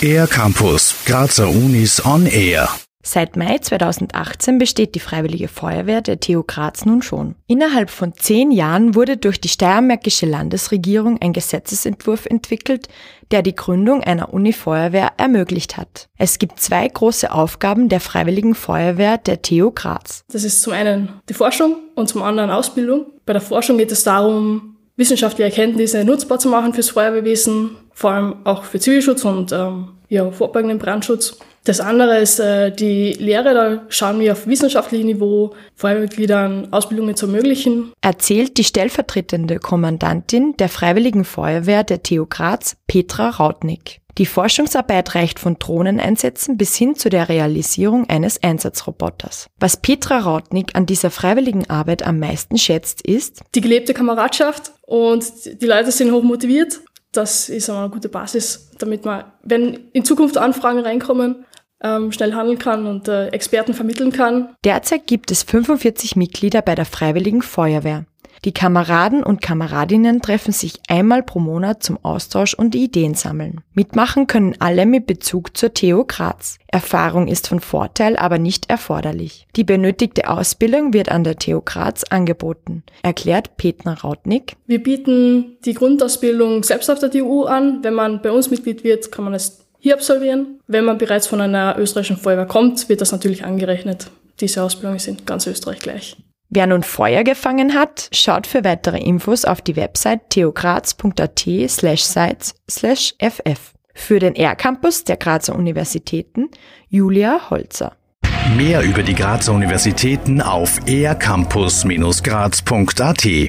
Air Campus, Grazer Unis on Air. Seit Mai 2018 besteht die Freiwillige Feuerwehr der TU Graz nun schon. Innerhalb von zehn Jahren wurde durch die steiermärkische Landesregierung ein Gesetzesentwurf entwickelt, der die Gründung einer Uni-Feuerwehr ermöglicht hat. Es gibt zwei große Aufgaben der Freiwilligen Feuerwehr der TU Graz. Das ist zum einen die Forschung und zum anderen Ausbildung. Bei der Forschung geht es darum, wissenschaftliche Erkenntnisse nutzbar zu machen fürs Feuerwehrwesen, vor allem auch für Zivilschutz und ähm, ja, vorbeugenden Brandschutz. Das andere ist äh, die Lehre, da schauen wir auf wissenschaftlichem Niveau Feuerwehrmitgliedern Ausbildungen zu ermöglichen. Erzählt die stellvertretende Kommandantin der Freiwilligen Feuerwehr der TU Graz, Petra Rautnik. Die Forschungsarbeit reicht von Drohneneinsätzen bis hin zu der Realisierung eines Einsatzroboters. Was Petra Rautnik an dieser freiwilligen Arbeit am meisten schätzt, ist die gelebte Kameradschaft und die Leute sind hoch motiviert. Das ist eine gute Basis, damit man, wenn in Zukunft Anfragen reinkommen, ähm, schnell handeln kann und äh, Experten vermitteln kann. Derzeit gibt es 45 Mitglieder bei der Freiwilligen Feuerwehr. Die Kameraden und Kameradinnen treffen sich einmal pro Monat zum Austausch und Ideen sammeln. Mitmachen können alle mit Bezug zur TU Graz. Erfahrung ist von Vorteil, aber nicht erforderlich. Die benötigte Ausbildung wird an der TU Graz angeboten, erklärt Petner Rautnik. Wir bieten die Grundausbildung selbst auf der TU an. Wenn man bei uns Mitglied wird, kann man es hier absolvieren. Wenn man bereits von einer österreichischen Feuerwehr kommt, wird das natürlich angerechnet. Diese Ausbildungen sind in ganz Österreich gleich. Wer nun Feuer gefangen hat, schaut für weitere Infos auf die Website theograz.at slash sites slash ff. Für den R-Campus der Grazer Universitäten Julia Holzer. Mehr über die Grazer Universitäten auf ercampus-graz.at